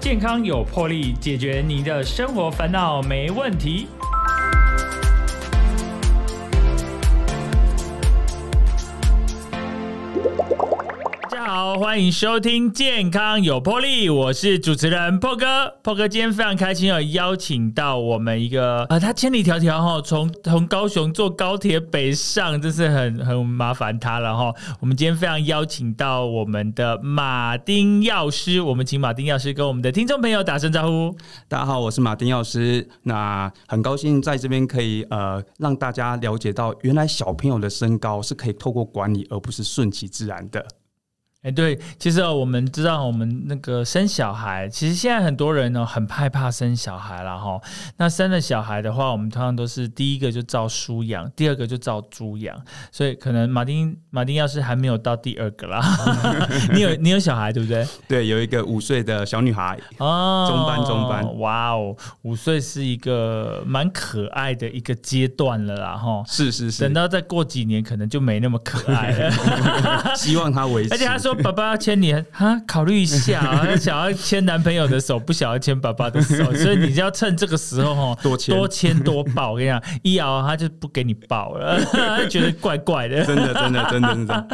健康有魄力，解决你的生活烦恼没问题。欢迎收听《健康有魄力》，我是主持人破哥。破哥今天非常开心哦，邀请到我们一个啊，他千里迢迢哈，从从高雄坐高铁北上，真是很很麻烦他了哈。我们今天非常邀请到我们的马丁药师，我们请马丁药师跟我们的听众朋友打声招呼。大家好，我是马丁药师。那很高兴在这边可以呃让大家了解到，原来小朋友的身高是可以透过管理，而不是顺其自然的。哎，对，其实我们知道，我们那个生小孩，其实现在很多人呢很害怕生小孩了哈。那生了小孩的话，我们通常都是第一个就照书养，第二个就照猪养。所以可能马丁马丁要是还没有到第二个啦，你有你有小孩对不对？对，有一个五岁的小女孩哦，中班中班，哇哦，五岁是一个蛮可爱的一个阶段了啦哈。是是是，等到再过几年，可能就没那么可爱了。希望他维持，而且他说。爸爸要牵你啊，考虑一下啊，想要牵男朋友的手，不想要牵爸爸的手，所以你就要趁这个时候哈，多牵多牵多抱。我跟你讲，一咬他就不给你抱了，他 觉得怪怪的。真的，真的，真的，真的。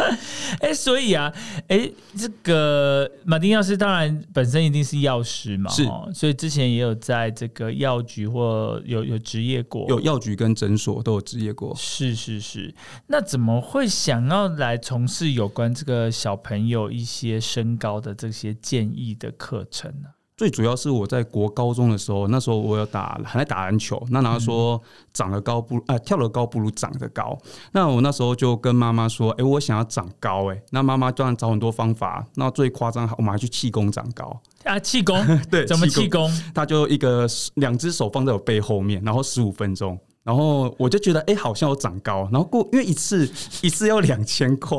哎，所以啊，哎，这个马丁药师当然本身一定是药师嘛，是，所以之前也有在这个药局或有有职业过，有药局跟诊所都有职业过。是是是，那怎么会想要来从事有关这个小朋友？有一些身高的这些建议的课程呢。最主要是我在国高中的时候，那时候我有打还在打篮球，那然后说长得高不啊跳得高不如长得高。那我那时候就跟妈妈说：“哎，我想要长高。”哎，那妈妈当然找很多方法。那最夸张，我们还去气功长高啊！气功 对，怎么气功？他就一个两只手放在我背后面，然后十五分钟。然后我就觉得，哎，好像有长高。然后过，因为一次一次要两千块，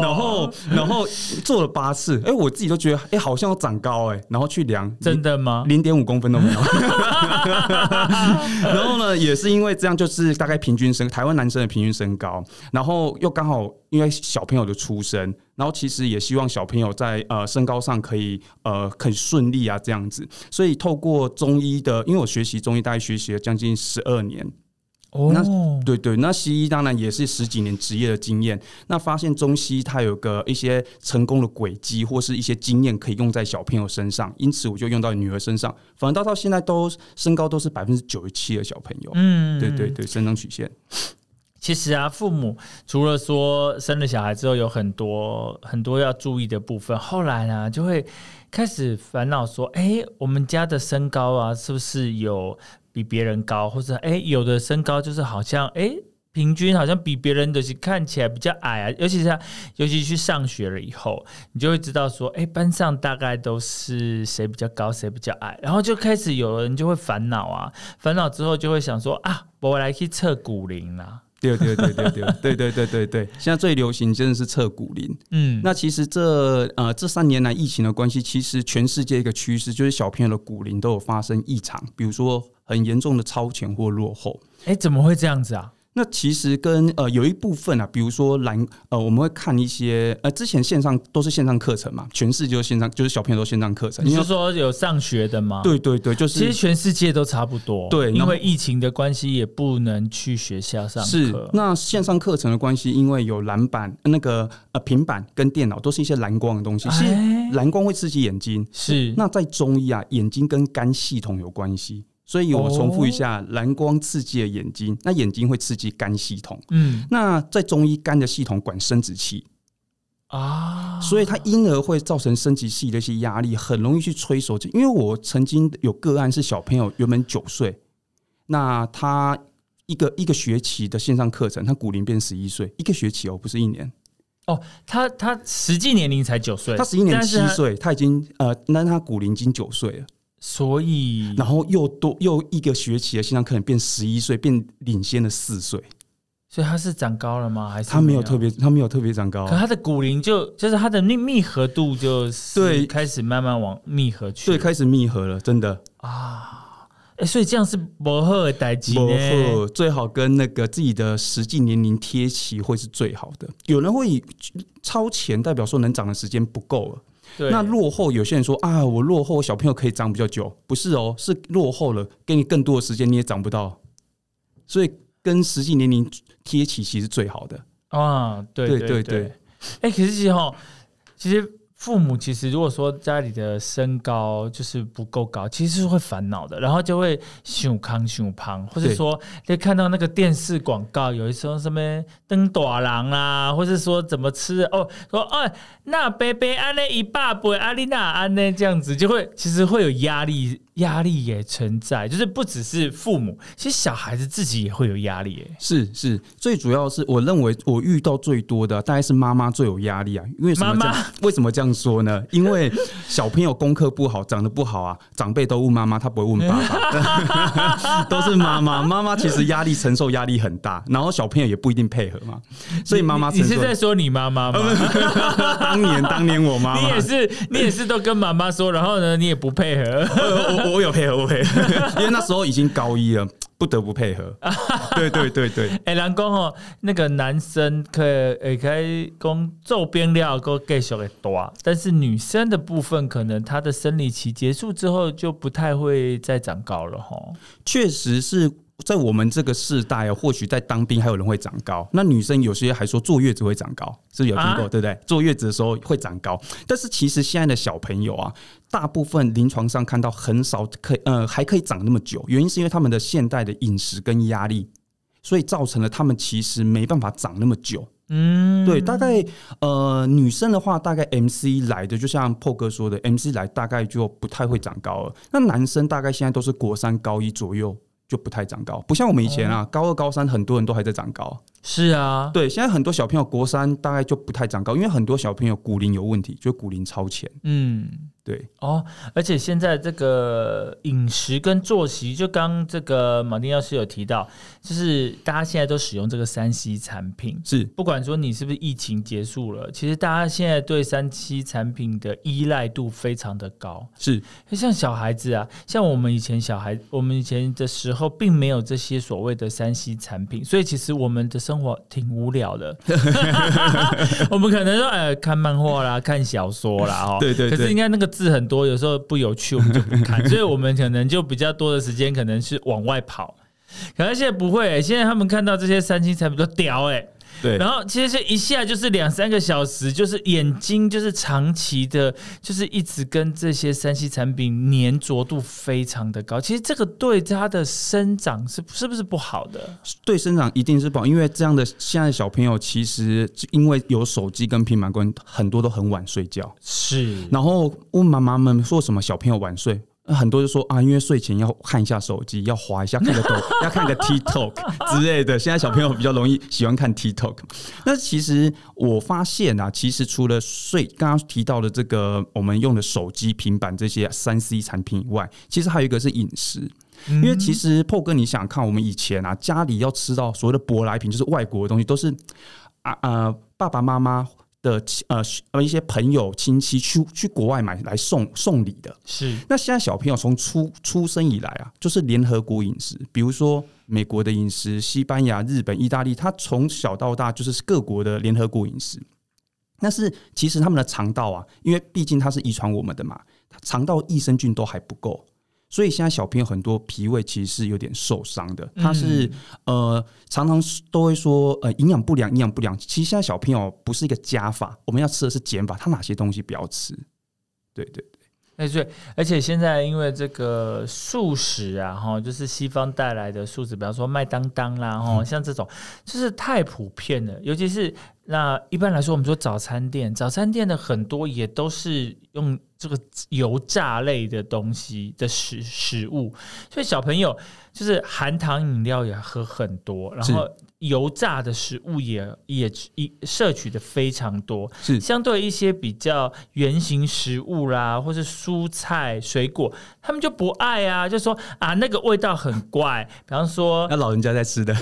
然后然后做了八次，哎，我自己都觉得，哎，好像有长高，哎，然后去量，真的吗？零点五公分都没有。然后呢，也是因为这样，就是大概平均身台湾男生的平均身高，然后又刚好因为小朋友的出生，然后其实也希望小朋友在呃身高上可以呃很顺利啊这样子，所以透过中医的，因为我学习中医大概学习了将近十二年。哦，那对对，那西医当然也是十几年职业的经验。那发现中西它有个一些成功的轨迹，或是一些经验可以用在小朋友身上，因此我就用到女儿身上。反倒到到现在都身高都是百分之九十七的小朋友。嗯，对对对，生长曲线。其实啊，父母除了说生了小孩之后有很多很多要注意的部分，后来呢就会开始烦恼说：哎，我们家的身高啊，是不是有？比别人高，或者哎，有的身高就是好像哎，平均好像比别人的看起来比较矮啊。尤其是尤其去上学了以后，你就会知道说，哎，班上大概都是谁比较高，谁比较矮，然后就开始有人就会烦恼啊，烦恼之后就会想说啊，我来去测骨龄啦。对对对对对 对对对对对，现在最流行真的是测骨龄。嗯，那其实这呃这三年来疫情的关系，其实全世界一个趋势就是小朋友的骨龄都有发生异常，比如说很严重的超前或落后。哎，怎么会这样子啊？那其实跟呃有一部分啊，比如说蓝呃，我们会看一些呃，之前线上都是线上课程嘛，全世界线上就是小朋友都线上课程。你是说有上学的吗？对对对，就是其实全世界都差不多。对，因为疫情的关系，也不能去学校上课。是，那线上课程的关系，因为有蓝板、那个呃平板跟电脑都是一些蓝光的东西，是蓝光会刺激眼睛。是，那在中医啊，眼睛跟肝系统有关系。所以我重复一下，蓝光刺激了眼睛，那眼睛会刺激肝系统。嗯，那在中医，肝的系统管生殖器啊，所以它因而会造成生殖器的一些压力，很容易去催熟。因为我曾经有个案是小朋友原本九岁，那他一个一个学期的线上课程，他骨龄变十一岁，一个学期哦，不是一年哦，他他实际年龄才九岁，他十一年七岁，他已经呃，那他骨龄已经九岁了。所以，然后又多又一个学期的线上课程变十一岁，变领先了四岁。所以他是长高了吗？还是他没有特别，他没有特别长高。可他的骨龄就就是他的密密合度就对开始慢慢往密合去，对，开始密合了，真的啊。哎，所以这样是不好的代际呢。最好跟那个自己的实际年龄贴齐会是最好的。有人会以超前，代表说能长的时间不够了。那落后，有些人说啊，我落后，小朋友可以长比较久，不是哦，是落后了，给你更多的时间，你也长不到。所以跟实际年龄贴起，其实最好的啊。对对对对。哎，可是其实哈，其实。父母其实如果说家里的身高就是不够高，其实是会烦恼的，然后就会胸康胸胖，或者说就看到那个电视广告，有一说什么登短郎啊，或者说怎么吃哦，说哦那贝贝安那一爸不阿丽娜安那这样子，就会其实会有压力。压力也存在，就是不只是父母，其实小孩子自己也会有压力。哎，是是，最主要是我认为我遇到最多的大概是妈妈最有压力啊。因为什么？为什么这样说呢？因为小朋友功课不好，长得不好啊，长辈都问妈妈，他不会问爸爸，都是妈妈。妈妈其实压力承受压力很大，然后小朋友也不一定配合嘛。所以妈妈，你是在说你妈妈吗？当年当年我妈妈，你也是你也是都跟妈妈说，然后呢，你也不配合。我 有配合，我配合，因为那时候已经高一了，不得不配合。对对对对，哎，蓝公哦，那个男生可以可以工做边料，够继续的多，但是女生的部分，可能她的生理期结束之后，就不太会再长高了哈。确实是。在我们这个世代啊，或许在当兵还有人会长高。那女生有些还说坐月子会长高，是有听过对不对？坐月子的时候会长高，但是其实现在的小朋友啊，大部分临床上看到很少可呃还可以长那么久，原因是因为他们的现代的饮食跟压力，所以造成了他们其实没办法长那么久。嗯，对，大概呃女生的话，大概 M C 来的，就像破哥说的，M C 来大概就不太会长高了。那男生大概现在都是国三高一左右。就不太长高，不像我们以前啊，高二、高三很多人都还在长高。是啊，对，现在很多小朋友国三大概就不太长高，因为很多小朋友骨龄有问题，就骨龄超前。嗯。对哦，而且现在这个饮食跟作息，就刚这个马丁药师有提到，就是大家现在都使用这个三 C 产品，是不管说你是不是疫情结束了，其实大家现在对三 C 产品的依赖度非常的高。是像小孩子啊，像我们以前小孩，我们以前的时候并没有这些所谓的三 C 产品，所以其实我们的生活挺无聊的。我们可能说，呃，看漫画啦，看小说啦，哦，对对，可是应该那个。字很多，有时候不有趣，我们就不看，所以我们可能就比较多的时间，可能是往外跑。可是现在不会，现在他们看到这些三星产品都屌哎。对，然后其实一下就是两三个小时，就是眼睛就是长期的，就是一直跟这些三 C 产品粘着度非常的高。其实这个对他的生长是是不是不好的？对生长一定是不好，因为这样的现在小朋友其实因为有手机跟平板关，很多都很晚睡觉。是，然后问妈妈们说什么小朋友晚睡？很多就说啊，因为睡前要看一下手机，要滑一下，看个抖，要看个 TikTok 之类的。现在小朋友比较容易喜欢看 TikTok。那其实我发现啊，其实除了睡，刚刚提到的这个我们用的手机、平板这些三 C 产品以外，其实还有一个是饮食。因为其实破哥，你想看我们以前啊，家里要吃到所谓的舶来品，就是外国的东西，都是啊呃爸爸妈妈。的呃呃一些朋友亲戚去去国外买来送送礼的，是那现在小朋友从出出生以来啊，就是联合国饮食，比如说美国的饮食、西班牙、日本、意大利，他从小到大就是各国的联合国饮食。但是其实他们的肠道啊，因为毕竟它是遗传我们的嘛，肠道益生菌都还不够。所以现在小朋友很多脾胃其实是有点受伤的，他是呃常常都会说呃营养不良，营养不良。其实现在小朋友不是一个加法，我们要吃的是减法，他哪些东西不要吃？对对对，哎对，而且现在因为这个素食啊，哈，就是西方带来的素食，比方说麦当当啦，哈，像这种就是太普遍了，尤其是。那一般来说，我们说早餐店，早餐店的很多也都是用这个油炸类的东西的食食物，所以小朋友就是含糖饮料也喝很多，然后。油炸的食物也也一摄取的非常多，是。相对一些比较圆形食物啦，或是蔬菜水果，他们就不爱啊，就说啊那个味道很怪，比方说那老人家在吃的。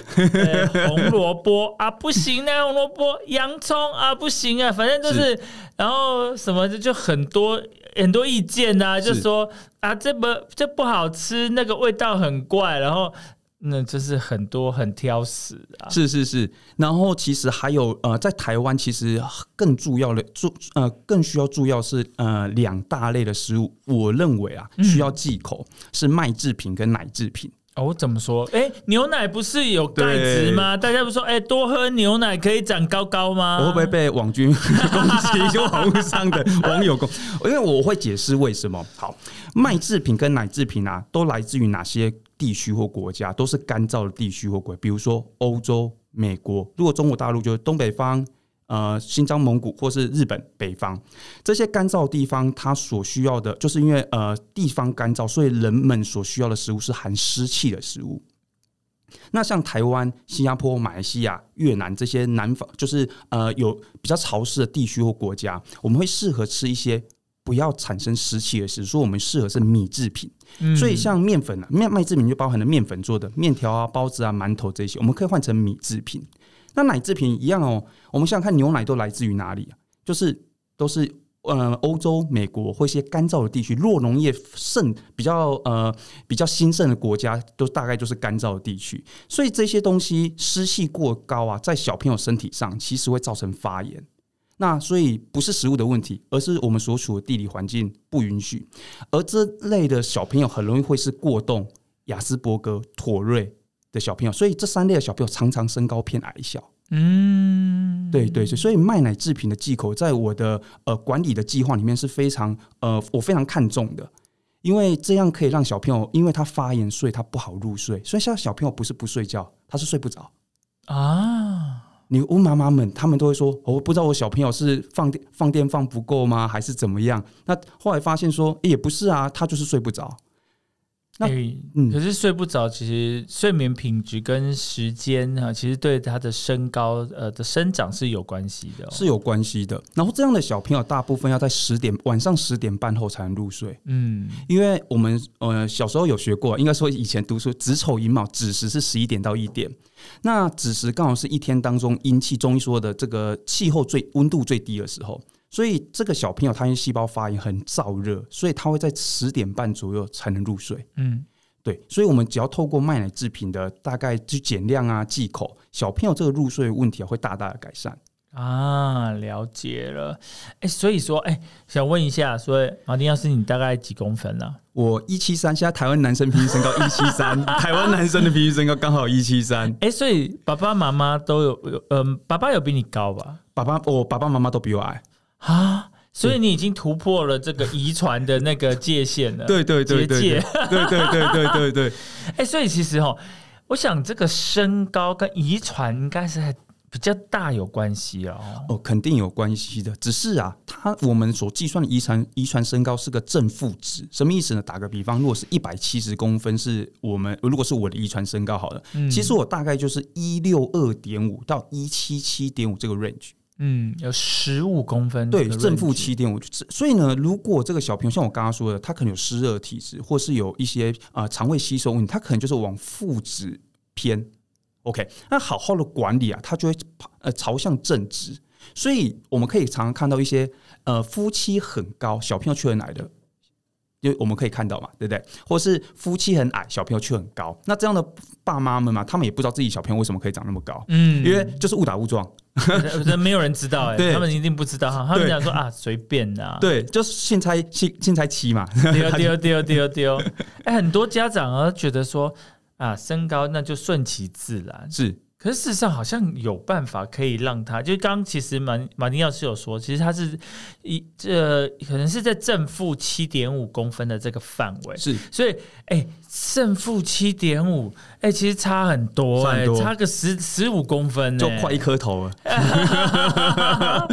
红萝卜啊不行啊，红萝卜洋葱啊不行啊，反正就是，然后什么就很多很多意见呐，就说啊这不这不好吃，那个味道很怪，然后。那就是很多很挑食啊。是是是，然后其实还有呃，在台湾其实更重要的注呃更需要注要是呃两大类的食物，我认为啊需要忌口是麦制品跟奶制品。哦，怎么说？哎，牛奶不是有钙质吗？大家不说，哎，多喝牛奶可以长高高吗？我会不会被网军 攻击？就网络上的网友攻？因为我会解释为什么。好，麦制品跟奶制品啊，都来自于哪些地区或国家？都是干燥的地区或国，比如说欧洲、美国。如果中国大陆就是东北方。呃，新疆、蒙古或是日本北方这些干燥地方，它所需要的，就是因为呃地方干燥，所以人们所需要的食物是含湿气的食物。那像台湾、新加坡、马来西亚、越南这些南方，就是呃有比较潮湿的地区或国家，我们会适合吃一些不要产生湿气的食物。所以我们适合是米制品。所以像面粉啊，面麦制品就包含了面粉做的面条啊、包子啊、馒头这些，我们可以换成米制品。那奶制品一样哦，我们想想看，牛奶都来自于哪里啊？就是都是呃欧洲、美国或一些干燥的地区，弱农业盛比较呃比较兴盛的国家，都大概就是干燥的地区。所以这些东西湿气过高啊，在小朋友身体上其实会造成发炎。那所以不是食物的问题，而是我们所处的地理环境不允许。而这类的小朋友很容易会是过动、雅斯伯格、妥瑞。的小朋友，所以这三类的小朋友常常身高偏矮小。嗯，对对，所以卖奶制品的忌口，在我的呃管理的计划里面是非常呃我非常看重的，因为这样可以让小朋友，因为他发炎，所以他不好入睡。所以现在小朋友不是不睡觉，他是睡不着啊。你问妈妈们，他们都会说，我不知道我小朋友是放电放电放不够吗，还是怎么样？那后来发现说，也不是啊，他就是睡不着。那可是睡不着，其实睡眠品质跟时间啊，其实对他的身高呃的生长是有关系的，是有关系的。然后这样的小朋友大部分要在十点晚上十点半后才能入睡，嗯，因为我们呃小时候有学过，应该说以前读书子丑寅卯子时是十一点到一点，那子时刚好是一天当中阴气中医说的这个气候最温度最低的时候。所以这个小朋友他因为细胞发炎很燥热，所以他会在十点半左右才能入睡。嗯，对，所以我们只要透过麦奶制品的大概去减量啊、忌口，小朋友这个入睡问题啊会大大的改善。啊，了解了。哎，所以说，哎，想问一下，所以马丁老师，你大概几公分呢？我一七三，现在台湾男生平均身高一七三，台湾男生的平均身高刚好一七三。哎，所以爸爸妈妈都有有，嗯，爸爸有比你高吧？爸爸，我爸爸妈妈都比我矮。啊，所以你已经突破了这个遗传的那个界限了。对对对对，对对对对对对。哎，所以其实哈，我想这个身高跟遗传应该是比较大有关系哦。哦，肯定有关系的。只是啊，它我们所计算的遗传遗传身高是个正负值，什么意思呢？打个比方，如果是一百七十公分，是我们如果是我的遗传身高好了，其实我大概就是一六二点五到一七七点五这个 range。嗯，有十五公分，对，正负七点五。所以呢，如果这个小朋友像我刚刚说的，他可能有湿热体质，或是有一些啊肠胃吸收问题，他可能就是往负值偏。OK，那好好的管理啊，他就会呃朝向正值。所以我们可以常常看到一些呃夫妻很高，小朋友却很矮的。因为我们可以看到嘛，对不对？或是夫妻很矮，小朋友却很高，那这样的爸妈们嘛，他们也不知道自己小朋友为什么可以长那么高，嗯，因为就是误打误撞，没有人知道，哎，他们一定不知道哈，他们讲说啊，随便的，对，就是现猜现现猜七嘛，丢 丢丢丢丢，哎，很多家长啊觉得说啊，身高那就顺其自然，是。可是事实上，好像有办法可以让他，就刚其实马马丁药师有说，其实他是一这可能是在正负七点五公分的这个范围，是，所以哎，正负七点五，哎，其实差很多，哎，差个十十五公分，就快一颗头了，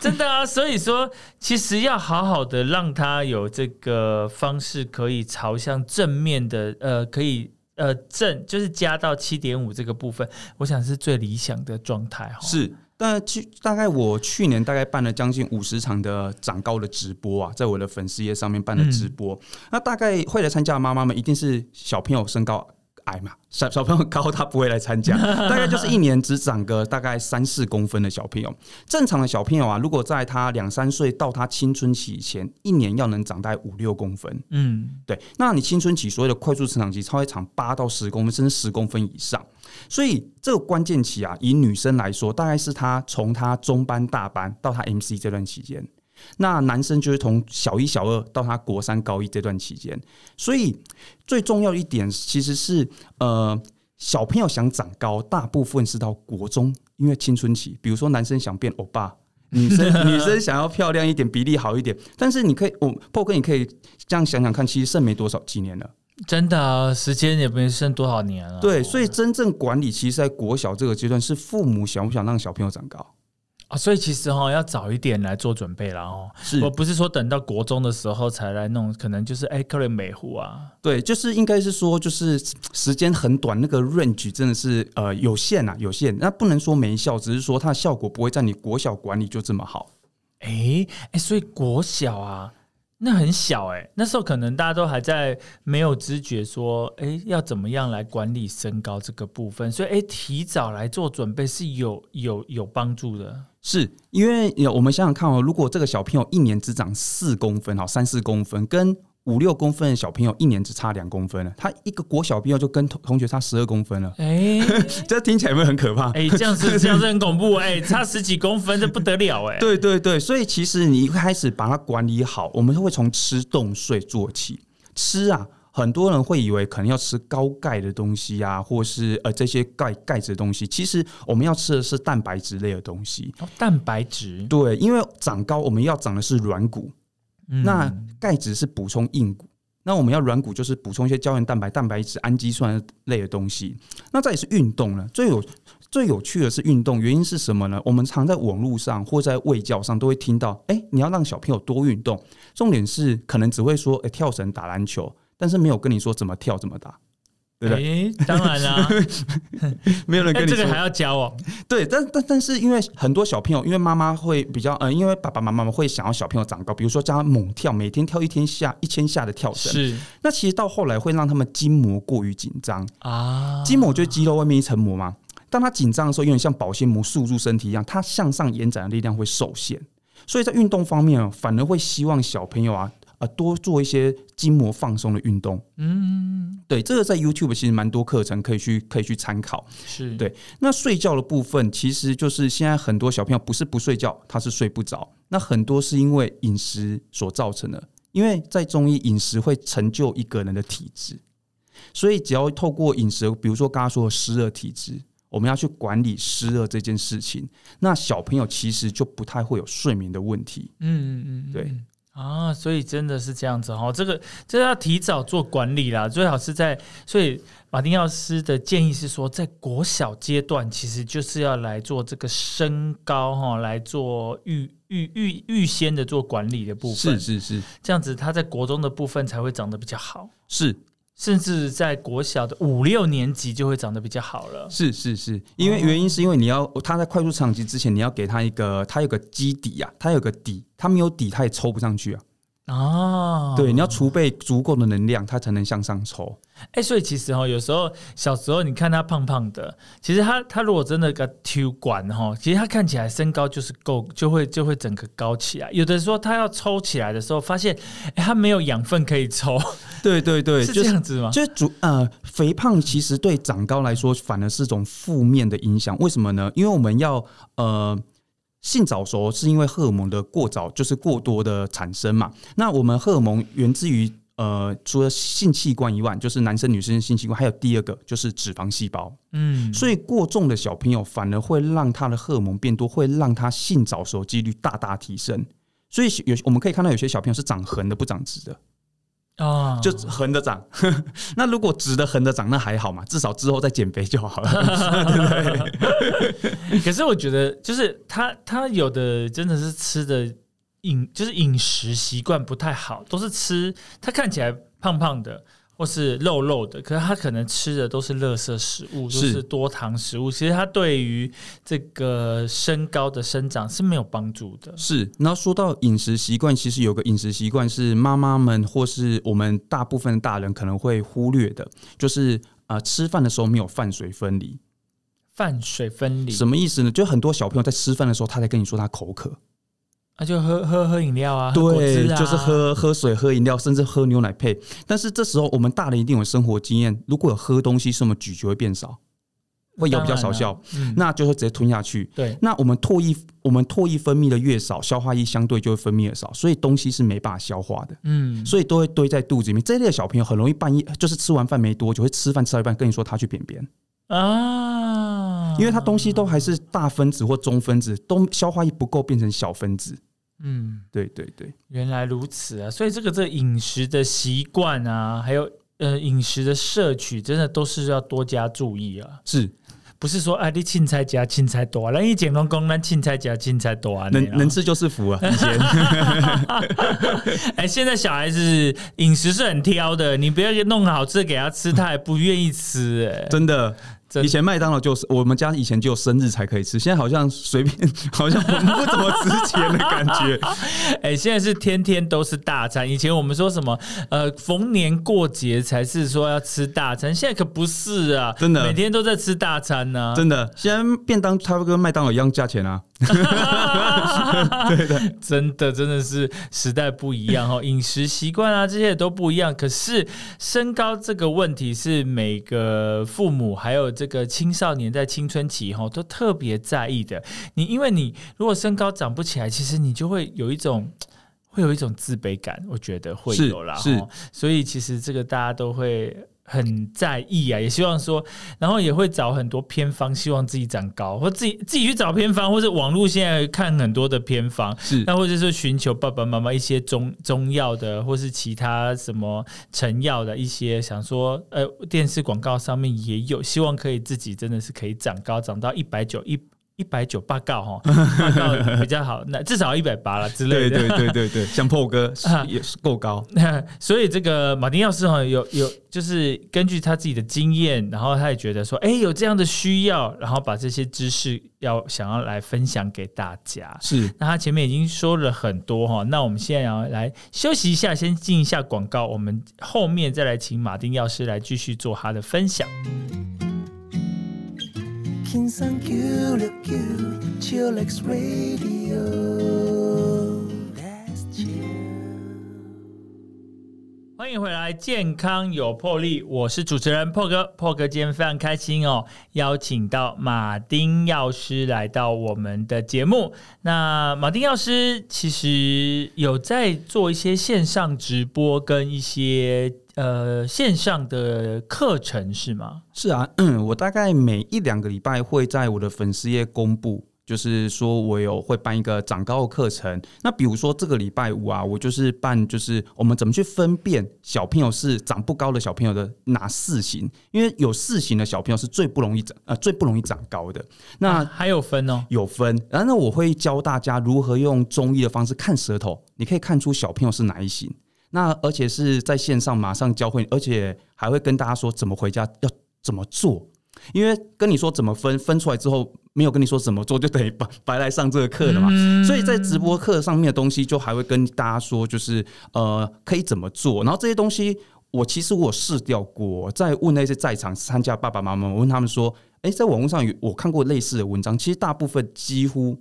真的啊，所以说其实要好好的让他有这个方式可以朝向正面的，呃，可以。呃，正就是加到七点五这个部分，我想是最理想的状态哈。是，但去大概我去年大概办了将近五十场的长高的直播啊，在我的粉丝页上面办的直播，那大概会来参加的妈妈们一定是小朋友身高矮嘛，小小朋友高他不会来参加，大概就是一年只长个大概三四公分的小朋友。正常的小朋友啊，如果在他两三岁到他青春期以前，一年要能长大概五六公分。嗯，对。那你青春期所谓的快速成长期，超会长八到十公分，甚至十公分以上。所以这个关键期啊，以女生来说，大概是她从她中班、大班到她 MC 这段期间。那男生就是从小一、小二到他国三、高一这段期间，所以最重要一点其实是，呃，小朋友想长高，大部分是到国中，因为青春期。比如说男生想变欧巴，女生女生想要漂亮一点，比例好一点。但是你可以，我破哥，你可以这样想想看，其实剩没多少几年了，真的，时间也没剩多少年了。对，所以真正管理，其实在国小这个阶段，是父母想不想让小朋友长高。啊，所以其实哈要早一点来做准备了哦。是，我不是说等到国中的时候才来弄，可能就是哎，可能美户啊。对，就是应该是说，就是时间很短，那个 range 真的是呃有限啊，有限。那不能说没效，只是说它的效果不会在你国小管理就这么好。哎哎，所以国小啊。那很小哎，那时候可能大家都还在没有知觉，说哎要怎么样来管理身高这个部分，所以哎提早来做准备是有有有帮助的。是因为我们想想看哦，如果这个小朋友一年只长四公分，哦三四公分，跟五六公分的小朋友一年只差两公分了，他一个国小朋友就跟同同学差十二公分了。哎，这听起来有没有很可怕？哎，这样子 这样子很恐怖哎，差十几公分这不得了哎。对对对，所以其实你一开始把它管理好，我们会从吃动睡做起。吃啊，很多人会以为可能要吃高钙的东西啊，或是呃这些钙钙质的东西，其实我们要吃的是蛋白质类的东西。蛋白质？对，因为长高我们要长的是软骨。那钙质是补充硬骨，那我们要软骨就是补充一些胶原蛋白、蛋白质、氨基酸类的东西。那再也是运动了，最有最有趣的是运动，原因是什么呢？我们常在网络上或在卫教上都会听到，哎，你要让小朋友多运动，重点是可能只会说，哎，跳绳、打篮球，但是没有跟你说怎么跳、怎么打。哎，当然啦，没有人跟你这个还要教哦。对，但但但是因为很多小朋友，因为妈妈会比较呃，因为爸爸妈妈会想要小朋友长高，比如说教他猛跳，每天跳一天下一千下的跳绳。是，那其实到后来会让他们筋膜过于紧张啊。筋膜就是肌肉外面一层膜嘛，当他紧张的时候，有点像保鲜膜束住身体一样，它向上延展的力量会受限。所以在运动方面，反而会希望小朋友啊。啊，多做一些筋膜放松的运动。嗯，对，这个在 YouTube 其实蛮多课程可以去可以去参考。是对。那睡觉的部分，其实就是现在很多小朋友不是不睡觉，他是睡不着。那很多是因为饮食所造成的，因为在中医，饮食会成就一个人的体质。所以只要透过饮食，比如说刚刚说的湿热体质，我们要去管理湿热这件事情，那小朋友其实就不太会有睡眠的问题。嗯嗯嗯，对。啊，所以真的是这样子哈，这个这要提早做管理啦，最好是在。所以马丁奥斯的建议是说，在国小阶段，其实就是要来做这个身高哈，来做预预预预先的做管理的部分。是是是，这样子他在国中的部分才会长得比较好。是。甚至在国小的五六年级就会长得比较好了。是是是，因为原因是因为你要他在快速成长期之前，你要给他一个他有个基底啊，他有个底，他没有底他也抽不上去啊。哦，对，你要储备足够的能量，它才能向上抽。哎，所以其实哈，有时候小时候你看他胖胖的，其实他他如果真的个 Q 管哈，其实他看起来身高就是够，就会就会整个高起来。有的时候他要抽起来的时候，发现哎，他没有养分可以抽。对对对，是这样子吗？就是主呃，肥胖其实对长高来说反而是种负面的影响。为什么呢？因为我们要呃。性早熟是因为荷尔蒙的过早，就是过多的产生嘛。那我们荷尔蒙源自于呃，除了性器官以外，就是男生女生性器官，还有第二个就是脂肪细胞。嗯，所以过重的小朋友反而会让他的荷尔蒙变多，会让他性早熟几率大大提升。所以有我们可以看到有些小朋友是长横的，不长直的。啊，就横着长。那如果直的横着长，那还好嘛，至少之后再减肥就好了，对 不对？可是我觉得，就是他他有的真的是吃的饮，就是饮食习惯不太好，都是吃他看起来胖胖的。或是肉肉的，可是他可能吃的都是垃圾食物，都是多糖食物。其实他对于这个身高的生长是没有帮助的。是，然后说到饮食习惯，其实有个饮食习惯是妈妈们或是我们大部分大人可能会忽略的，就是啊，吃饭的时候没有饭水分离。饭水分离什么意思呢？就很多小朋友在吃饭的时候，他在跟你说他口渴，那就喝喝喝饮料啊，对，就是喝喝水、喝饮料，甚至喝牛奶配。但是这时候我们大人一定有生活经验，如果有喝东西，是我们咀嚼会变少，会咬比较少效，那就会直接吞下去。对，那我们唾液我们唾液分泌的越少，消化液相对就会分泌的少，所以东西是没办法消化的。嗯，所以都会堆在肚子里面。这类的小朋友很容易半夜就是吃完饭没多久，会吃饭吃到一半跟你说他去便便。啊，因为它东西都还是大分子或中分子，都消化液不够变成小分子。嗯，对对对，原来如此啊！所以这个这饮食的习惯啊，还有呃饮食的摄取，真的都是要多加注意啊。是。不是说啊，你青菜加青菜多，那一简单讲，那青菜加青菜多啊，能能吃就是福啊。以前，哎，现在小孩子饮食是很挑的，你不要弄好吃的给他吃，他也不愿意吃。哎，真的。以前麦当劳就是我们家以前只有生日才可以吃，现在好像随便，好像不怎么值钱的感觉。哎，现在是天天都是大餐。以前我们说什么呃，逢年过节才是说要吃大餐，现在可不是啊，真的每天都在吃大餐呢。真的，现在便当差不多跟麦当劳一样价钱啊。对的，真的真的是时代不一样哦，饮食习惯啊这些都不一样。可是身高这个问题是每个父母还有这个青少年在青春期哈都特别在意的。你因为你如果身高长不起来，其实你就会有一种会有一种自卑感，我觉得会有啦。是，所以其实这个大家都会。很在意啊，也希望说，然后也会找很多偏方，希望自己长高，或自己自己去找偏方，或者网络现在看很多的偏方，是那或者是寻求爸爸妈妈一些中中药的，或是其他什么成药的一些，想说呃电视广告上面也有，希望可以自己真的是可以长高，长到一百九一。一百九八告哈，八告 比较好，那至少一百八了之类的。对对对对对，像破哥 也是够高。所以这个马丁药师哈，有有就是根据他自己的经验，然后他也觉得说，哎，有这样的需要，然后把这些知识要想要来分享给大家。是，那他前面已经说了很多哈，那我们现在要来休息一下，先进一下广告，我们后面再来请马丁药师来继续做他的分享。欢迎回来，健康有魄力，我是主持人破哥。破哥今天非常开心哦，邀请到马丁药师来到我们的节目。那马丁药师其实有在做一些线上直播跟一些。呃，线上的课程是吗？是啊，我大概每一两个礼拜会在我的粉丝页公布，就是说我有会办一个长高的课程。那比如说这个礼拜五啊，我就是办，就是我们怎么去分辨小朋友是长不高的小朋友的哪四型？因为有四型的小朋友是最不容易长，呃，最不容易长高的。那还有分哦，有分。然后呢，我会教大家如何用中医的方式看舌头，你可以看出小朋友是哪一型。那而且是在线上马上教会，而且还会跟大家说怎么回家要怎么做，因为跟你说怎么分分出来之后，没有跟你说怎么做，就等于白白来上这个课了嘛。所以在直播课上面的东西，就还会跟大家说，就是呃可以怎么做。然后这些东西，我其实我试掉过，在问那些在场参加爸爸妈妈，我问他们说，哎，在网络上有我看过类似的文章，其实大部分几乎。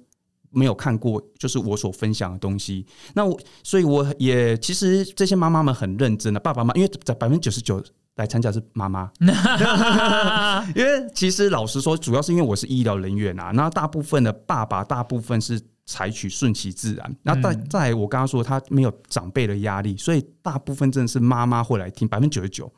没有看过，就是我所分享的东西。那我，所以我也其实这些妈妈们很认真的，爸爸妈妈，因为在百分之九十九来参加是妈妈。因为其实老实说，主要是因为我是医疗人员啊。那大部分的爸爸，大部分是采取顺其自然。那在在我刚刚说，他没有长辈的压力，所以大部分真的是妈妈会来听，百分之九十九。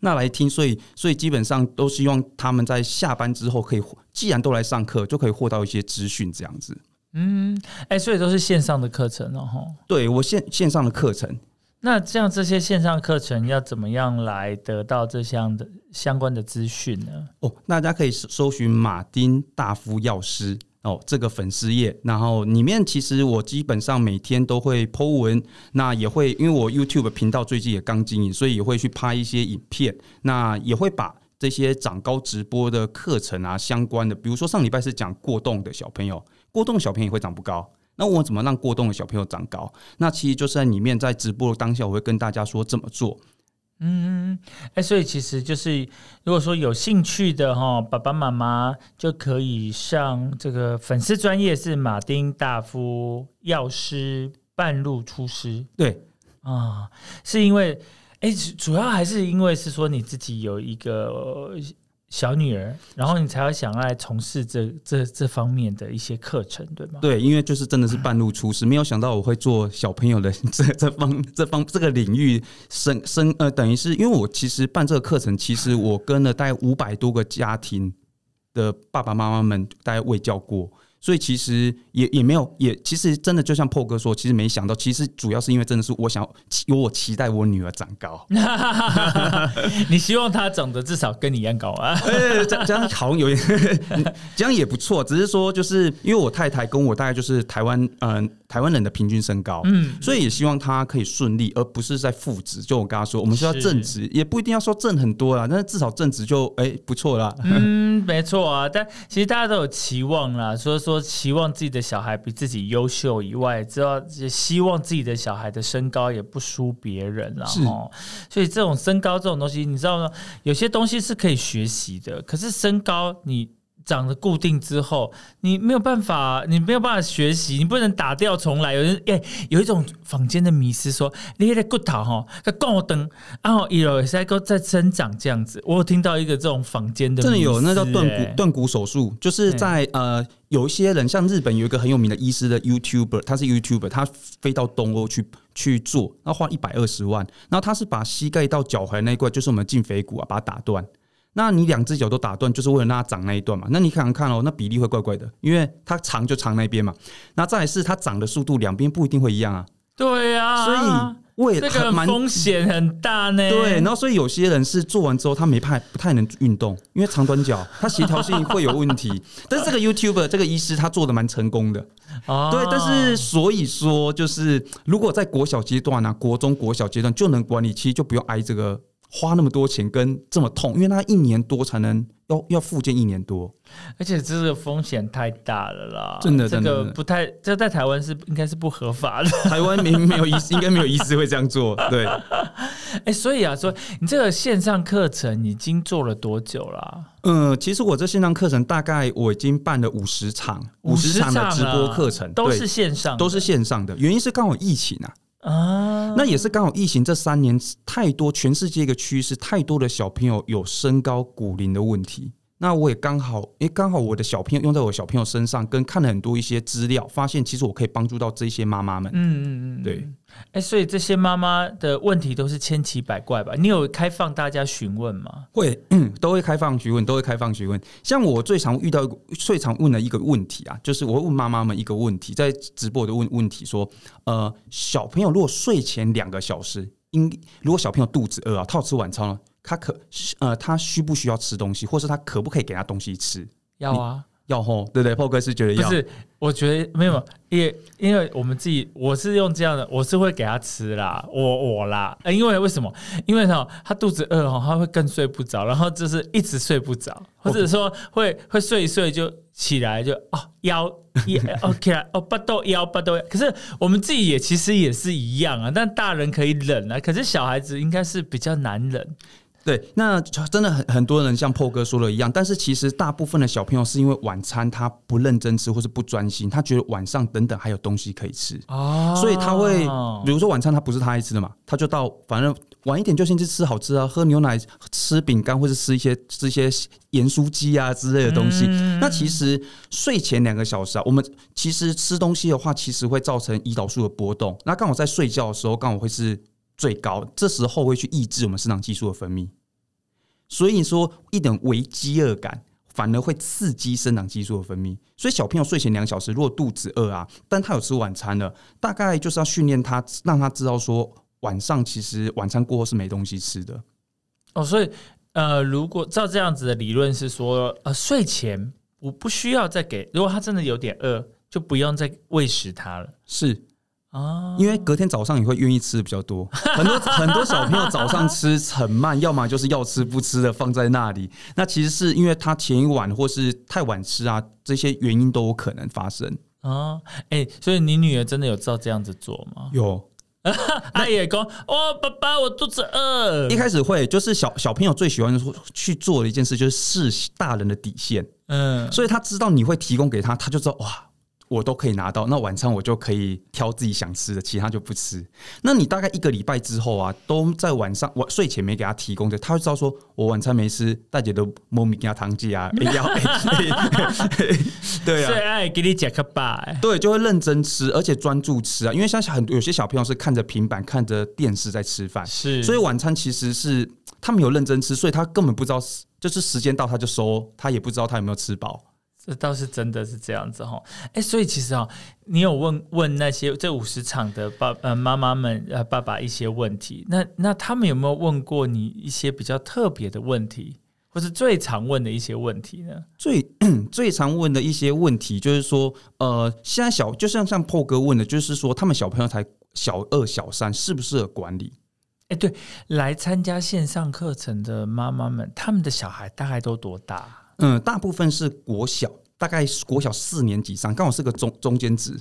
那来听，所以所以基本上都希望他们在下班之后可以，既然都来上课，就可以获到一些资讯这样子。嗯，哎，所以都是线上的课程哦，哈。对我线线上的课程，那这样这些线上课程要怎么样来得到这项的相关的资讯呢？哦，大家可以搜寻马丁大夫药师。哦，这个粉丝页，然后里面其实我基本上每天都会 Po 文，那也会因为我 YouTube 频道最近也刚经营，所以也会去拍一些影片，那也会把这些长高直播的课程啊相关的，比如说上礼拜是讲过动的小朋友，过动小朋友也会长不高，那我怎么让过动的小朋友长高？那其实就是在里面在直播的当下，我会跟大家说怎么做。嗯，哎，所以其实就是，如果说有兴趣的哈，爸爸妈妈就可以上这个粉丝专业是马丁大夫药师半路出师。对啊，是因为哎，主要还是因为是说你自己有一个。小女儿，然后你才会想要来从事这这这方面的一些课程，对吗？对，因为就是真的是半路出师，没有想到我会做小朋友的 这这方这方这个领域生生呃，等于是因为我其实办这个课程，其实我跟了大概五百多个家庭的爸爸妈妈们大概未教过。所以其实也也没有，也其实真的就像破哥说，其实没想到，其实主要是因为真的是我想有我期待我女儿长高，你希望她长得至少跟你一样高啊？这样这样好像有点，这样也不错。只是说，就是因为我太太跟我大概就是台湾嗯台湾人的平均身高，嗯，所以也希望她可以顺利，而不是在负值。就我跟她说，我们需要正值，也不一定要说正很多啦，但是至少正值就哎不错啦。嗯，没错啊。但其实大家都有期望啦，所以说。期望自己的小孩比自己优秀以外，知道也希望自己的小孩的身高也不输别人然后。所以这种身高这种东西，你知道吗？有些东西是可以学习的，可是身高你。长得固定之后，你没有办法，你没有办法学习，你不能打掉重来。有人哎，有一种坊间的迷思说，你的骨头哈，它高登，然后有在够在增长这样子。我有听到一个这种坊间的，真的有，那叫断骨断骨手术，就是在呃，有一些人像日本有一个很有名的医师的 YouTuber，他是 YouTuber，他飞到东欧去去做，那花一百二十万，然后他是把膝盖到脚踝那一块，就是我们胫腓骨啊，把它打断。那你两只脚都打断，就是为了让它长那一段嘛？那你看看哦，那比例会怪怪的，因为它长就长那边嘛。那再是它长的速度，两边不一定会一样啊。对啊，所以为这个风险很大呢。对，然后所以有些人是做完之后他没派不太能运动，因为长短脚，他协调性会有问题。但是这个 YouTuber 这个医师他做的蛮成功的。哦，对，但是所以说就是如果在国小阶段呢，国中国小阶段就能管理，其实就不用挨这个。花那么多钱跟这么痛，因为他一年多才能要要复健一年多，而且这个风险太大了啦！真的，这个不太，这在台湾是应该是不合法的。台湾没没有医师，应该没有医师会这样做。对，哎，所以啊，说你这个线上课程已经做了多久了？嗯，其实我这线上课程大概我已经办了五十场，五十场的直播课程都是线上，都是线上的。原因是刚好疫情啊。啊，那也是刚好疫情这三年太多，全世界一个趋势，太多的小朋友有身高骨龄的问题。那我也刚好，诶，刚好我的小朋友用在我小朋友身上，跟看了很多一些资料，发现其实我可以帮助到这些妈妈们。嗯嗯嗯，对。哎，所以这些妈妈的问题都是千奇百怪吧？你有开放大家询问吗？会，嗯，都会开放询问，都会开放询问。像我最常遇到、最常问的一个问题啊，就是我会问妈妈们一个问题，在直播的问问题说，呃，小朋友如果睡前两个小时，应如果小朋友肚子饿啊，他要吃晚餐了，他可呃，他需不需要吃东西，或是他可不可以给他东西吃？要啊。要吼，对不对？破哥是觉得要，不是？我觉得没有，因为因为我们自己，我是用这样的，我是会给他吃啦，我我啦，因为为什么？因为哈，他肚子饿哈，他会更睡不着，然后就是一直睡不着，或者说会会睡一睡就起来就哦腰也 OK 啊，哦不都腰 不都，可是我们自己也其实也是一样啊，但大人可以忍啊，可是小孩子应该是比较难忍。对，那真的很很多人像破哥说的一样，但是其实大部分的小朋友是因为晚餐他不认真吃或是不专心，他觉得晚上等等还有东西可以吃哦，所以他会比如说晚餐他不是他爱吃的嘛，他就到反正晚一点就先去吃好吃啊，喝牛奶、吃饼干或者吃一些吃一些盐酥鸡啊之类的东西。那其实睡前两个小时啊，我们其实吃东西的话，其实会造成胰岛素的波动，那刚好在睡觉的时候刚好会是。最高，这时候会去抑制我们肾上激素的分泌，所以说一点微饥饿感反而会刺激生长激素的分泌。所以小朋友睡前两小时，如果肚子饿啊，但他有吃晚餐了，大概就是要训练他，让他知道说晚上其实晚餐过后是没东西吃的。哦，所以呃，如果照这样子的理论是说，呃，睡前我不需要再给，如果他真的有点饿，就不用再喂食他了。是。哦，因为隔天早上你会愿意吃的比较多，很多很多小朋友早上吃很慢，要么就是要吃不吃的放在那里。那其实是因为他前一晚或是太晚吃啊，这些原因都有可能发生。哦，哎，所以你女儿真的有照这样子做吗？有，他也讲哦，爸爸，我肚子饿。一开始会就是小小朋友最喜欢去做的一件事，就是试大人的底线。嗯，所以他知道你会提供给他，他就知道哇。我都可以拿到，那晚餐我就可以挑自己想吃的，其他就不吃。那你大概一个礼拜之后啊，都在晚上晚睡前没给他提供的，他会知道说我晚餐没吃，大姐都摸米给他糖剂啊，要对啊，最爱给你夹克吧，对，就会认真吃，而且专注吃啊。因为像很多有些小朋友是看着平板、看着电视在吃饭，是，所以晚餐其实是他没有认真吃，所以他根本不知道，就是时间到他就收，他也不知道他有没有吃饱。这倒是真的是这样子哈，哎，所以其实啊，你有问问那些这五十场的爸呃妈妈们呃爸爸一些问题，那那他们有没有问过你一些比较特别的问题，或是最常问的一些问题呢？最最常问的一些问题就是说，呃，现在小就像像破哥问的，就是说他们小朋友才小二小三，适不适合管理？哎，对，来参加线上课程的妈妈们，他们的小孩大概都多大？嗯，大部分是国小，大概国小四年级上，刚好是个中中间值。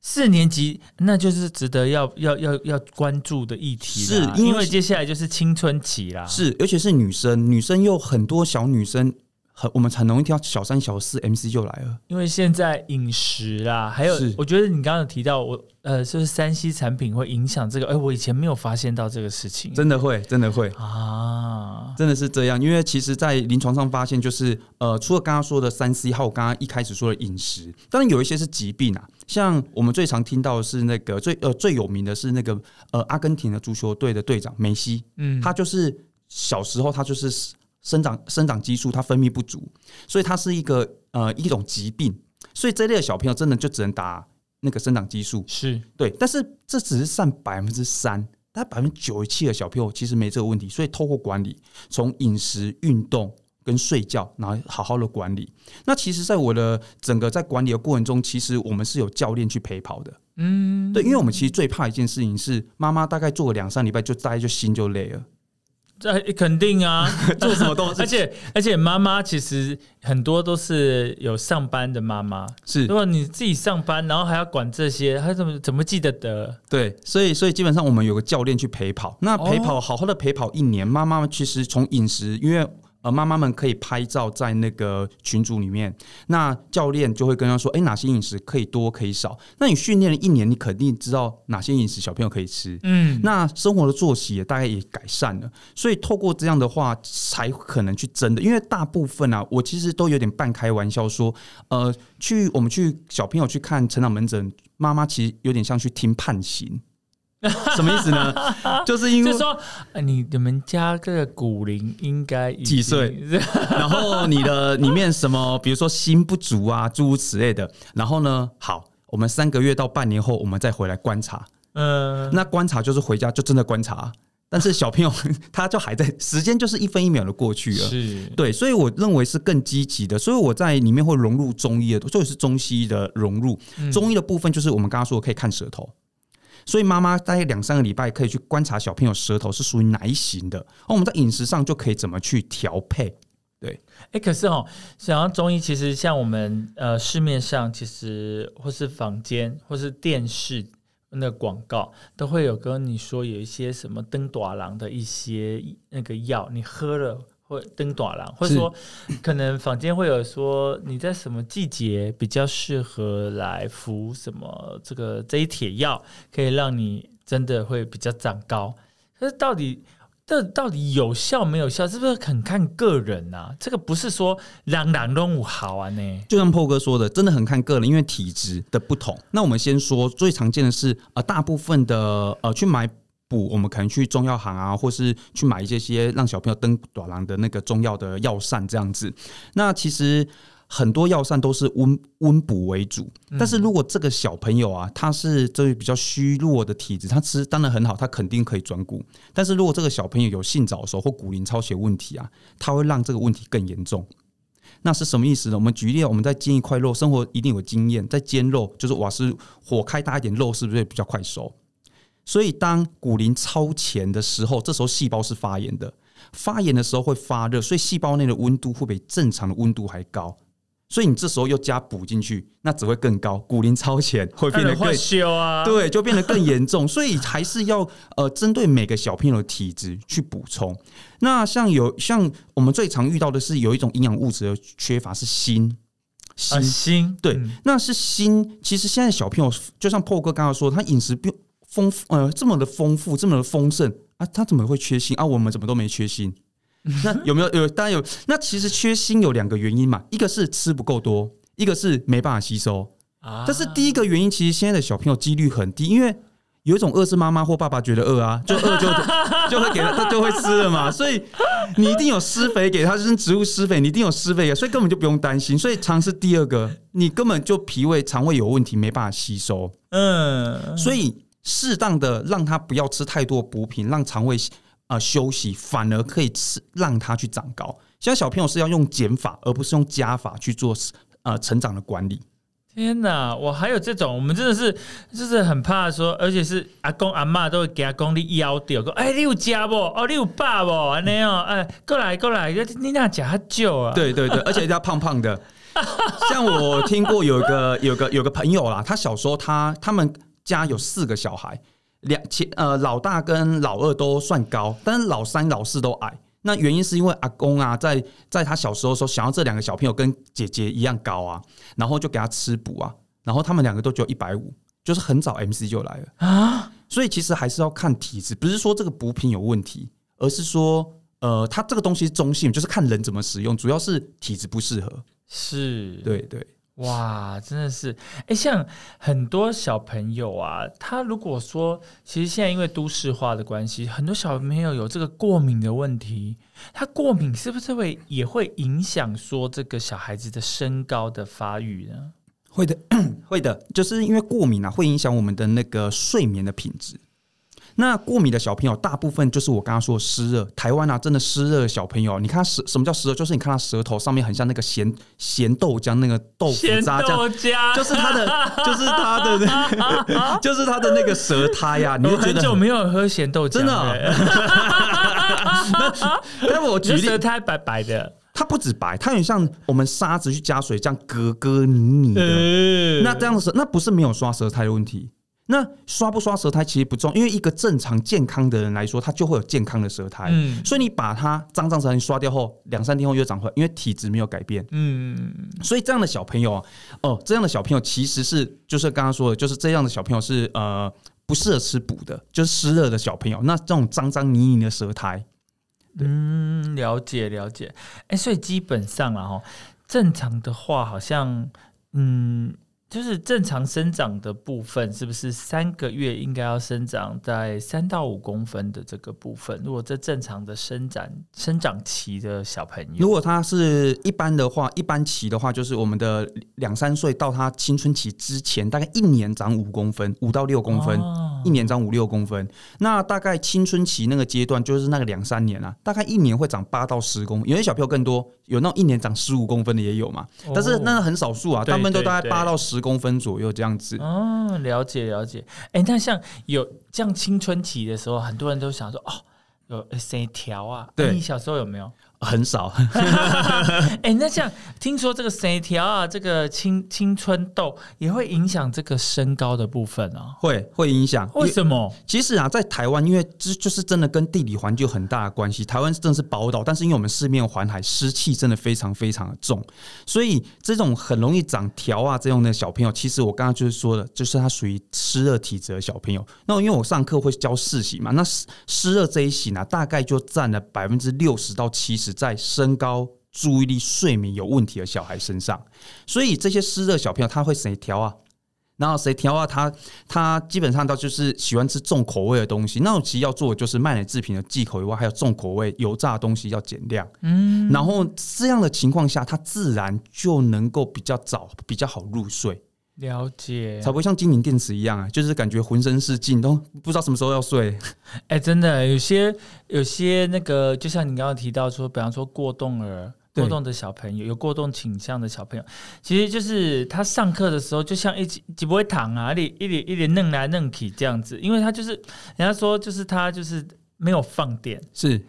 四年级，那就是值得要要要要关注的议题是因为接下来就是青春期啦。是，尤其是女生，女生又很多小女生。很，我们很容易听到小三、小四，MC 就来了。因为现在饮食啊，还有，我觉得你刚刚有提到我，呃，就是三 C 产品会影响这个。哎，我以前没有发现到这个事情，真的会，真的会啊，真的是这样。因为其实，在临床上发现，就是呃，除了刚刚说的三 C，还有刚刚一开始说的饮食，当然有一些是疾病啊。像我们最常听到的是那个最呃最有名的是那个呃阿根廷的足球队的队长梅西，嗯，他就是小时候他就是。生长生长激素它分泌不足，所以它是一个呃一种疾病，所以这类的小朋友真的就只能打那个生长激素，是。对，但是这只是占百分之三，但百分之九十七的小朋友其实没这个问题，所以透过管理，从饮食、运动跟睡觉，然后好好的管理。那其实，在我的整个在管理的过程中，其实我们是有教练去陪跑的，嗯，对，因为我们其实最怕一件事情是妈妈大概做个两三礼拜就大概就心就累了。这肯定啊，做什么都，而且而且妈妈其实很多都是有上班的妈妈，是。如果你自己上班，然后还要管这些，还怎么怎么记得得？对，所以所以基本上我们有个教练去陪跑，那陪跑好好的陪跑一年，妈妈其实从饮食，因为。呃，妈妈们可以拍照在那个群组里面，那教练就会跟他说：“哎，哪些饮食可以多，可以少？”那你训练了一年，你肯定知道哪些饮食小朋友可以吃。嗯，那生活的作息也大概也改善了，所以透过这样的话，才可能去真的。因为大部分啊，我其实都有点半开玩笑说，呃，去我们去小朋友去看成长门诊，妈妈其实有点像去听判刑。什么意思呢？就是因为说，你你们家这个骨龄应该几岁？然后你的里面什么，比如说心不足啊，诸如此类的。然后呢，好，我们三个月到半年后，我们再回来观察。嗯，那观察就是回家就真的观察，但是小朋友他就还在，时间就是一分一秒的过去了。是对，所以我认为是更积极的。所以我在里面会融入中医的，就是中西医的融入。中医的部分就是我们刚刚说可以看舌头。所以妈妈大概两三个礼拜可以去观察小朋友舌头是属于哪一型的，而我们在饮食上就可以怎么去调配。对，哎，可是哦，想要中医，其实像我们呃市面上其实或是房间或是电视那广告都会有跟你说有一些什么登短郎的一些那个药，你喝了。或登短廊，或者说可能坊间会有说你在什么季节比较适合来服什么这个这一铁药，可以让你真的会比较长高。可是到底这到底有效没有效，是不是很看个人啊？这个不是说朗朗动物好啊呢？就像破哥说的，真的很看个人，因为体质的不同。那我们先说最常见的是，呃，大部分的呃去买。补我们可能去中药行啊，或是去买一些些让小朋友登短廊的那个中药的药膳这样子。那其实很多药膳都是温温补为主，但是如果这个小朋友啊，他是这位比较虚弱的体质，他吃当然很好，他肯定可以转骨。但是如果这个小朋友有性早熟或骨龄超血问题啊，他会让这个问题更严重。那是什么意思呢？我们举例，我们在煎一块肉，生活一定有经验，在煎肉就是瓦斯火开大一点，肉是不是比较快熟？所以，当骨龄超前的时候，这时候细胞是发炎的，发炎的时候会发热，所以细胞内的温度会比正常的温度还高。所以你这时候又加补进去，那只会更高，骨龄超前会变得更修啊，对，就变得更严重。所以还是要呃针对每个小朋友的体质去补充。那像有像我们最常遇到的是有一种营养物质的缺乏是锌，锌锌对，那是锌。其实现在小朋友就像破哥刚刚说，他饮食丰丰富呃这么的丰富，这么的丰盛啊，他怎么会缺锌啊？我们怎么都没缺锌？那有没有有？当然有。那其实缺锌有两个原因嘛，一个是吃不够多，一个是没办法吸收。啊，但是第一个原因其实现在的小朋友几率很低，因为有一种饿是妈妈或爸爸觉得饿啊，就饿就 就会给他，他就会吃了嘛。所以你一定有施肥给他，就是植物施肥，你一定有施肥，所以根本就不用担心。所以尝试第二个，你根本就脾胃肠胃有问题，没办法吸收。嗯，所以适当的让他不要吃太多补品，让肠胃。啊，休息反而可以吃，让他去长高。现在小朋友是要用减法，而不是用加法去做呃成长的管理。天哪，我还有这种，我们真的是就是很怕说，而且是阿公阿妈都会给阿公你腰掉，说哎你有家不？哦你有爸不？那样哎过来过来，你那假酒啊？对对对，而且要胖胖的。像我听过有一个有个有个朋友啦，他小时候他他们家有四个小孩。两前呃老大跟老二都算高，但是老三老四都矮。那原因是因为阿公啊，在在他小时候时候，想要这两个小朋友跟姐姐一样高啊，然后就给他吃补啊，然后他们两个都只有一百五，就是很早 MC 就来了啊。所以其实还是要看体质，不是说这个补品有问题，而是说呃，它这个东西中性，就是看人怎么使用，主要是体质不适合。是，对对。哇，真的是哎，像很多小朋友啊，他如果说，其实现在因为都市化的关系，很多小朋友有这个过敏的问题，他过敏是不是会也会影响说这个小孩子的身高的发育呢？会的，会的，就是因为过敏啊，会影响我们的那个睡眠的品质。那过敏的小朋友，大部分就是我刚刚说的湿热。台湾啊，真的湿热的小朋友，你看舌什么叫湿热？就是你看他舌头上面很像那个咸咸豆浆那个豆腐渣浆，就是他的，就是他的，就是他的那个 舌苔呀。你很久没有喝咸豆浆，真的。那我举例，舌苔白白的，它不止白，它很像我们沙子去加水这样格格泥泥的。那这样子，那不是没有刷舌苔的问题。那刷不刷舌苔其实不重，因为一个正常健康的人来说，他就会有健康的舌苔。嗯，所以你把它脏脏舌苔刷掉后，两三天后又长回来，因为体质没有改变。嗯，所以这样的小朋友啊，哦，这样的小朋友其实是就是刚刚说的，就是这样的小朋友是呃不适合吃补的，就是湿热的小朋友。那这种脏脏泥泥的舌苔，嗯，了解了解。哎，所以基本上啊，哈，正常的话好像嗯。就是正常生长的部分，是不是三个月应该要生长在三到五公分的这个部分？如果这正常的生长生长期的小朋友，如果他是一般的话，一般期的话，就是我们的两三岁到他青春期之前，大概一年长五公分，五到六公分。一年长五六公分，那大概青春期那个阶段就是那个两三年啊，大概一年会长八到十公，有些小朋友更多，有那种一年长十五公分的也有嘛，但是那个很少数啊，他们都大概八到十公分左右这样子。哦，了解了解。哎，那像有这样青春期的时候，很多人都想说，哦，有谁调啊？对，你小时候有没有？很少，哎，那像听说这个谁条啊，这个青青春痘也会影响这个身高的部分啊？会会影响？为什么？其实啊，在台湾，因为这就是真的跟地理环境有很大的关系。台湾真的是宝岛，但是因为我们四面环海，湿气真的非常非常的重，所以这种很容易长条啊这样的小朋友，其实我刚刚就是说的，就是他属于湿热体质的小朋友。那因为我上课会教四型嘛，那湿湿热这一型呢，大概就占了百分之六十到七十。在身高、注意力、睡眠有问题的小孩身上，所以这些湿热小朋友他会谁调啊？然后谁调啊？他他基本上他就是喜欢吃重口味的东西。那我其实要做的就是卖奶制品的忌口以外，还有重口味、油炸的东西要减量。嗯，然后这样的情况下，他自然就能够比较早、比较好入睡。了解，才不会像精灵电池一样啊，就是感觉浑身是劲，都不知道什么时候要睡。哎，真的有些有些那个，就像你刚刚提到说，比方说过动儿、过动的小朋友，有过动倾向的小朋友，其实就是他上课的时候，就像一几几不会躺啊，一点一点一点弄来弄去这样子，因为他就是人家说就是他就是没有放电，是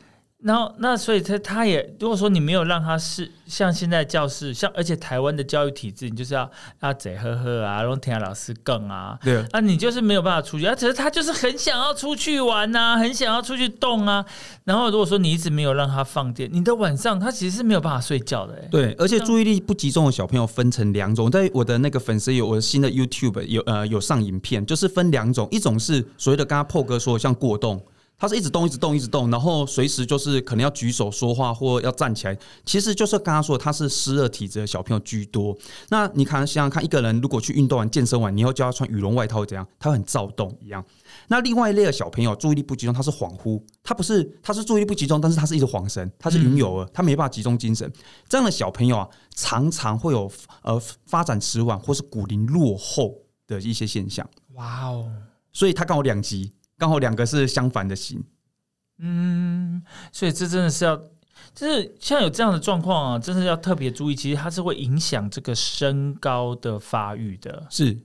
然后，那所以他他也如果说你没有让他是像现在教室，像而且台湾的教育体制，你就是要啊嘴呵呵啊，然后听老师更啊，对啊，你就是没有办法出去，啊，只是他就是很想要出去玩呐，很想要出去动啊。然后如果说你一直没有让他放电，你的晚上他其实是没有办法睡觉的。对，而且注意力不集中的小朋友分成两种，在我的那个粉丝有我的新的 YouTube 有呃有上影片，就是分两种，一种是所谓的刚刚破哥说像过动。他是一直动，一直动，一直动，然后随时就是可能要举手说话或要站起来，其实就是刚刚说他是湿热体质的小朋友居多。那你看，想想看，一个人如果去运动完、健身完，你要叫他穿羽绒外套怎样？他很躁动一样。那另外一类的小朋友注意力不集中，他是恍惚，他不是，他是注意力不集中，但是他是一直恍神，他是云游儿，他没办法集中精神。这样的小朋友啊，常常会有呃发展迟缓或是骨龄落后的一些现象。哇哦，所以他刚好两极。刚好两个是相反的型，嗯，所以这真的是要，就是像有这样的状况啊，真的要特别注意。其实它是会影响这个身高的发育的。是，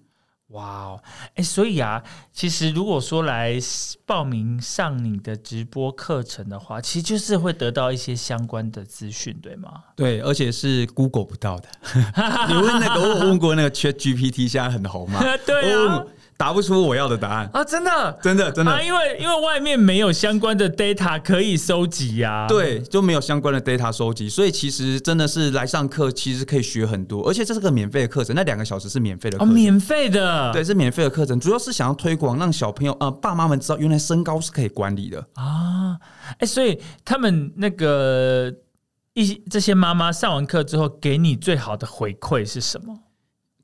哇哦，哎，所以啊，其实如果说来报名上你的直播课程的话，其实就是会得到一些相关的资讯，对吗？对，而且是 Google 不到的。你问那个，我问过那个 Chat GPT，现在很红嘛？对啊。答不出我要的答案啊！真的，真的，真的，因为因为外面没有相关的 data 可以收集呀。对，就没有相关的 data 收集，所以其实真的是来上课，其实可以学很多，而且这是个免费的课程，那两个小时是免费的哦，免费的，对，是免费的课程，主要是想要推广，让小朋友呃爸妈们知道，原来身高是可以管理的啊。哎，所以他们那个一这些妈妈上完课之后，给你最好的回馈是什么？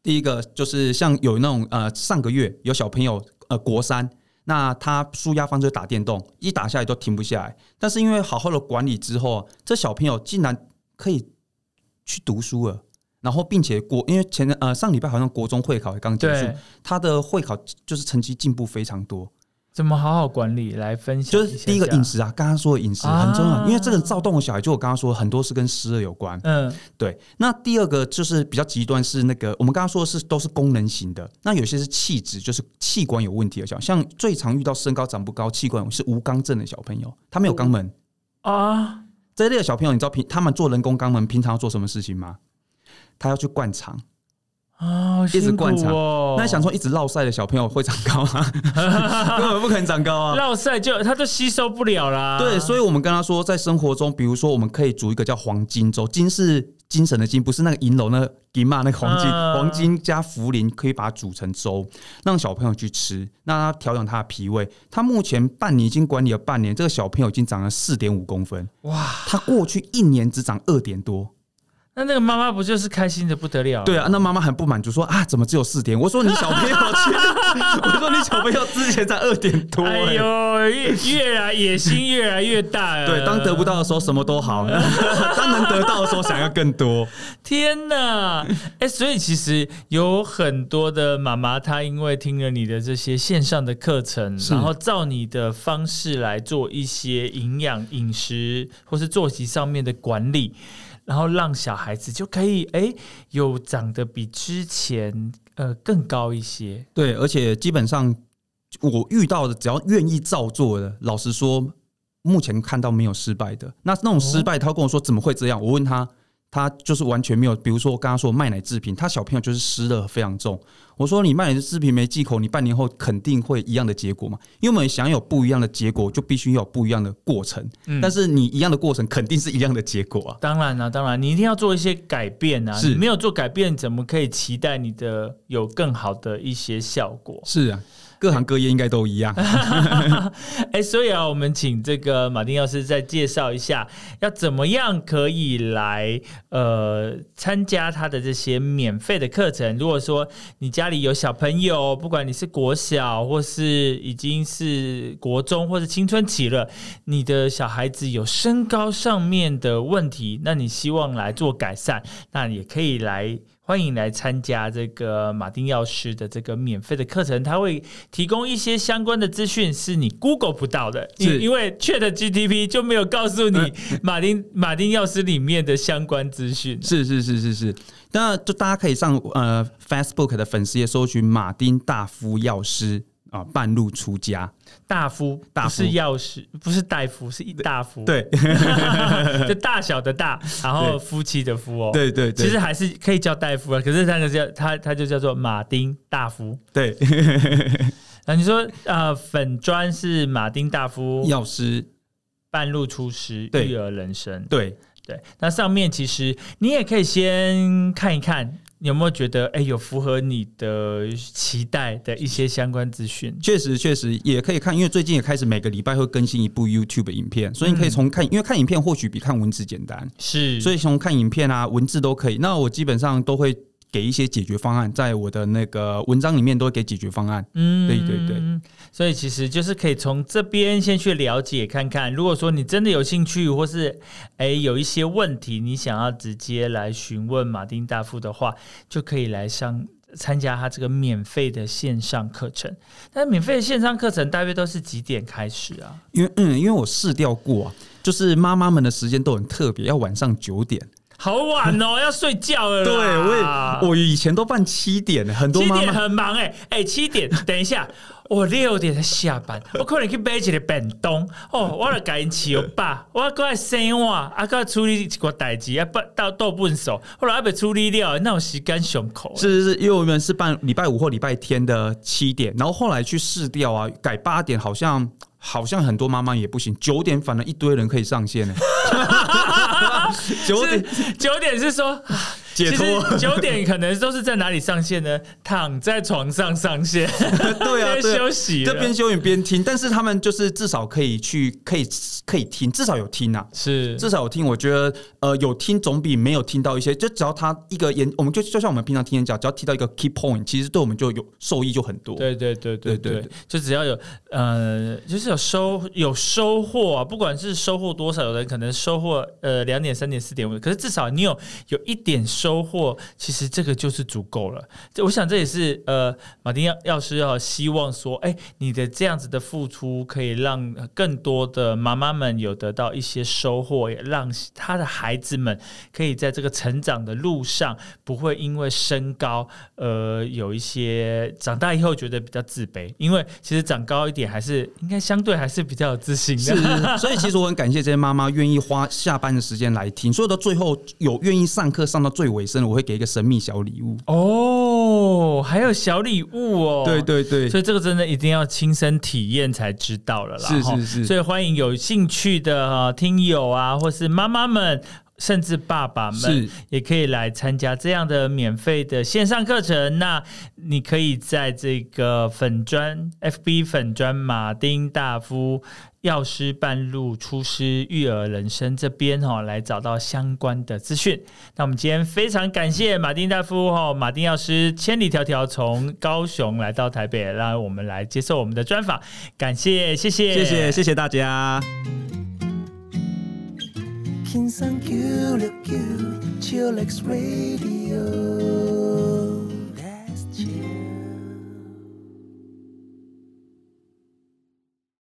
第一个就是像有那种呃，上个月有小朋友呃国三，那他舒压方式打电动，一打下来都停不下来。但是因为好好的管理之后，这小朋友竟然可以去读书了。然后并且国，因为前呃上礼拜好像国中会考也刚结束，他的会考就是成绩进步非常多。怎么好好管理来分享？就是第一个饮食啊，刚刚说的饮食很重要，因为这个躁动的小孩，就我刚刚说很多是跟湿热有关。嗯，对。那第二个就是比较极端，是那个我们刚刚说的是都是功能型的，那有些是气质，就是器官有问题的小，像最常遇到身高长不高、气管是无肛症的小朋友，他没有肛门啊。这类的小朋友，你知道平他们做人工肛门平常要做什么事情吗？他要去灌肠。啊，一直灌肠，那想说一直落晒的小朋友会长高吗？根本不可能长高啊！落晒就他就吸收不了啦。对，所以我们跟他说，在生活中，比如说我们可以煮一个叫黄金粥，金是精神的金，不是那个银楼那个金嘛，那个黄金，黄金加茯苓，可以把它煮成粥，让小朋友去吃，那他调养他的脾胃。他目前半年已经管理了半年，这个小朋友已经长了四点五公分，哇！他过去一年只长二点多。那那个妈妈不就是开心的不得了？对啊，那妈妈很不满足，说啊，怎么只有四点？我说你小朋友，我说你小朋友之前才二点多。哎呦，越越来野心越来越大。对，当得不到的时候什么都好，当能得到的时候想要更多。天哪！哎，所以其实有很多的妈妈，她因为听了你的这些线上的课程，然后照你的方式来做一些营养饮食或是作息上面的管理。然后让小孩子就可以哎，有长得比之前呃更高一些。对，而且基本上我遇到的，只要愿意照做的，老实说，目前看到没有失败的。那那种失败，他跟我说怎么会这样？我问他。他就是完全没有，比如说我刚刚说卖奶制品，他小朋友就是湿热非常重。我说你卖奶制品没忌口，你半年后肯定会一样的结果嘛？因为我们想有不一样的结果，就必须要有不一样的过程。嗯，但是你一样的过程肯定是一样的结果啊。当然了，当然你一定要做一些改变啊。是，没有做改变，怎么可以期待你的有更好的一些效果？是啊。各行各业应该都一样。哎，所以啊，我们请这个马丁药师再介绍一下，要怎么样可以来呃参加他的这些免费的课程。如果说你家里有小朋友，不管你是国小或是已经是国中或是青春期了，你的小孩子有身高上面的问题，那你希望来做改善，那也可以来。欢迎来参加这个马丁药师的这个免费的课程，他会提供一些相关的资讯，是你 Google 不到的，因因为 Chat GTP 就没有告诉你马丁马丁药师里面的相关资讯。是是是是是，那就大家可以上呃 Facebook 的粉丝页搜寻马丁大夫药师。啊，半路出家，大夫，不是药师，不是大夫，是一大夫，对，就大小的大，然后夫妻的夫哦，对对，其实还是可以叫大夫啊，可是那个叫他，他就叫做马丁大夫，对。那 你说，呃，粉砖是马丁大夫。药师。半路出师，育儿人生，对。对。那上面其实你也可以先看一看。有没有觉得哎，有符合你的期待的一些相关资讯？确实，确实也可以看，因为最近也开始每个礼拜会更新一部 YouTube 影片，所以你可以从看，因为看影片或许比看文字简单，是，所以从看影片啊，文字都可以。那我基本上都会。给一些解决方案，在我的那个文章里面都会给解决方案。嗯，对对对，所以其实就是可以从这边先去了解看看。如果说你真的有兴趣，或是哎有一些问题，你想要直接来询问马丁大夫的话，就可以来上参加他这个免费的线上课程。那免费的线上课程大约都是几点开始啊？因为嗯，因为我试掉过啊，就是妈妈们的时间都很特别，要晚上九点。好晚哦，要睡觉了。对，我我以前都办七点，很多妈妈很忙哎哎，七点，等一下，我六点才下班，我可能去买一个便当哦，我来赶紧起吧，我过来生娃，啊，过来处理一个代志，啊，不到到笨手，后来还被处理掉，那种时间胸口。是是是，因为我们是办礼拜五或礼拜天的七点，然后后来去试掉啊，改八点，好像好像很多妈妈也不行，九点反而一堆人可以上线呢。九点，九点是说。解脱九点可能都是在哪里上线呢？躺在床上上线，对啊，边休息，这边休息边听。但是他们就是至少可以去，可以可以听，至少有听啊，是至少有听。我觉得呃，有听总比没有听到一些。就只要他一个演，我们就就像我们平常听演讲，只要提到一个 key point，其实对我们就有受益就很多。对对对对对，就只要有呃，就是有收有收获啊，不管是收获多少，有人可能收获呃两点、三点、四点五，可是至少你有有一点收。收获其实这个就是足够了。这我想这也是呃，马丁要要是要希望说，哎，你的这样子的付出可以让更多的妈妈们有得到一些收获，也让他的孩子们可以在这个成长的路上不会因为身高呃有一些长大以后觉得比较自卑。因为其实长高一点还是应该相对还是比较有自信的。所以其实我很感谢这些妈妈愿意花下班的时间来听，所以到最后有愿意上课上到最。尾声，我会给一个神秘小礼物。哦，还有小礼物哦，对对对，所以这个真的一定要亲身体验才知道了啦。是是是，所以欢迎有兴趣的啊听友啊，或是妈妈们，甚至爸爸们，也可以来参加这样的免费的线上课程。那你可以在这个粉砖 FB 粉砖马丁大夫。药师半路出师育儿人生这边哈，来找到相关的资讯。那我们今天非常感谢马丁大夫哈，马丁药师千里迢迢从高雄来到台北，让我们来接受我们的专访。感谢，谢谢，谢谢，谢谢大家。 신상 큐렉큐 GLX Radio.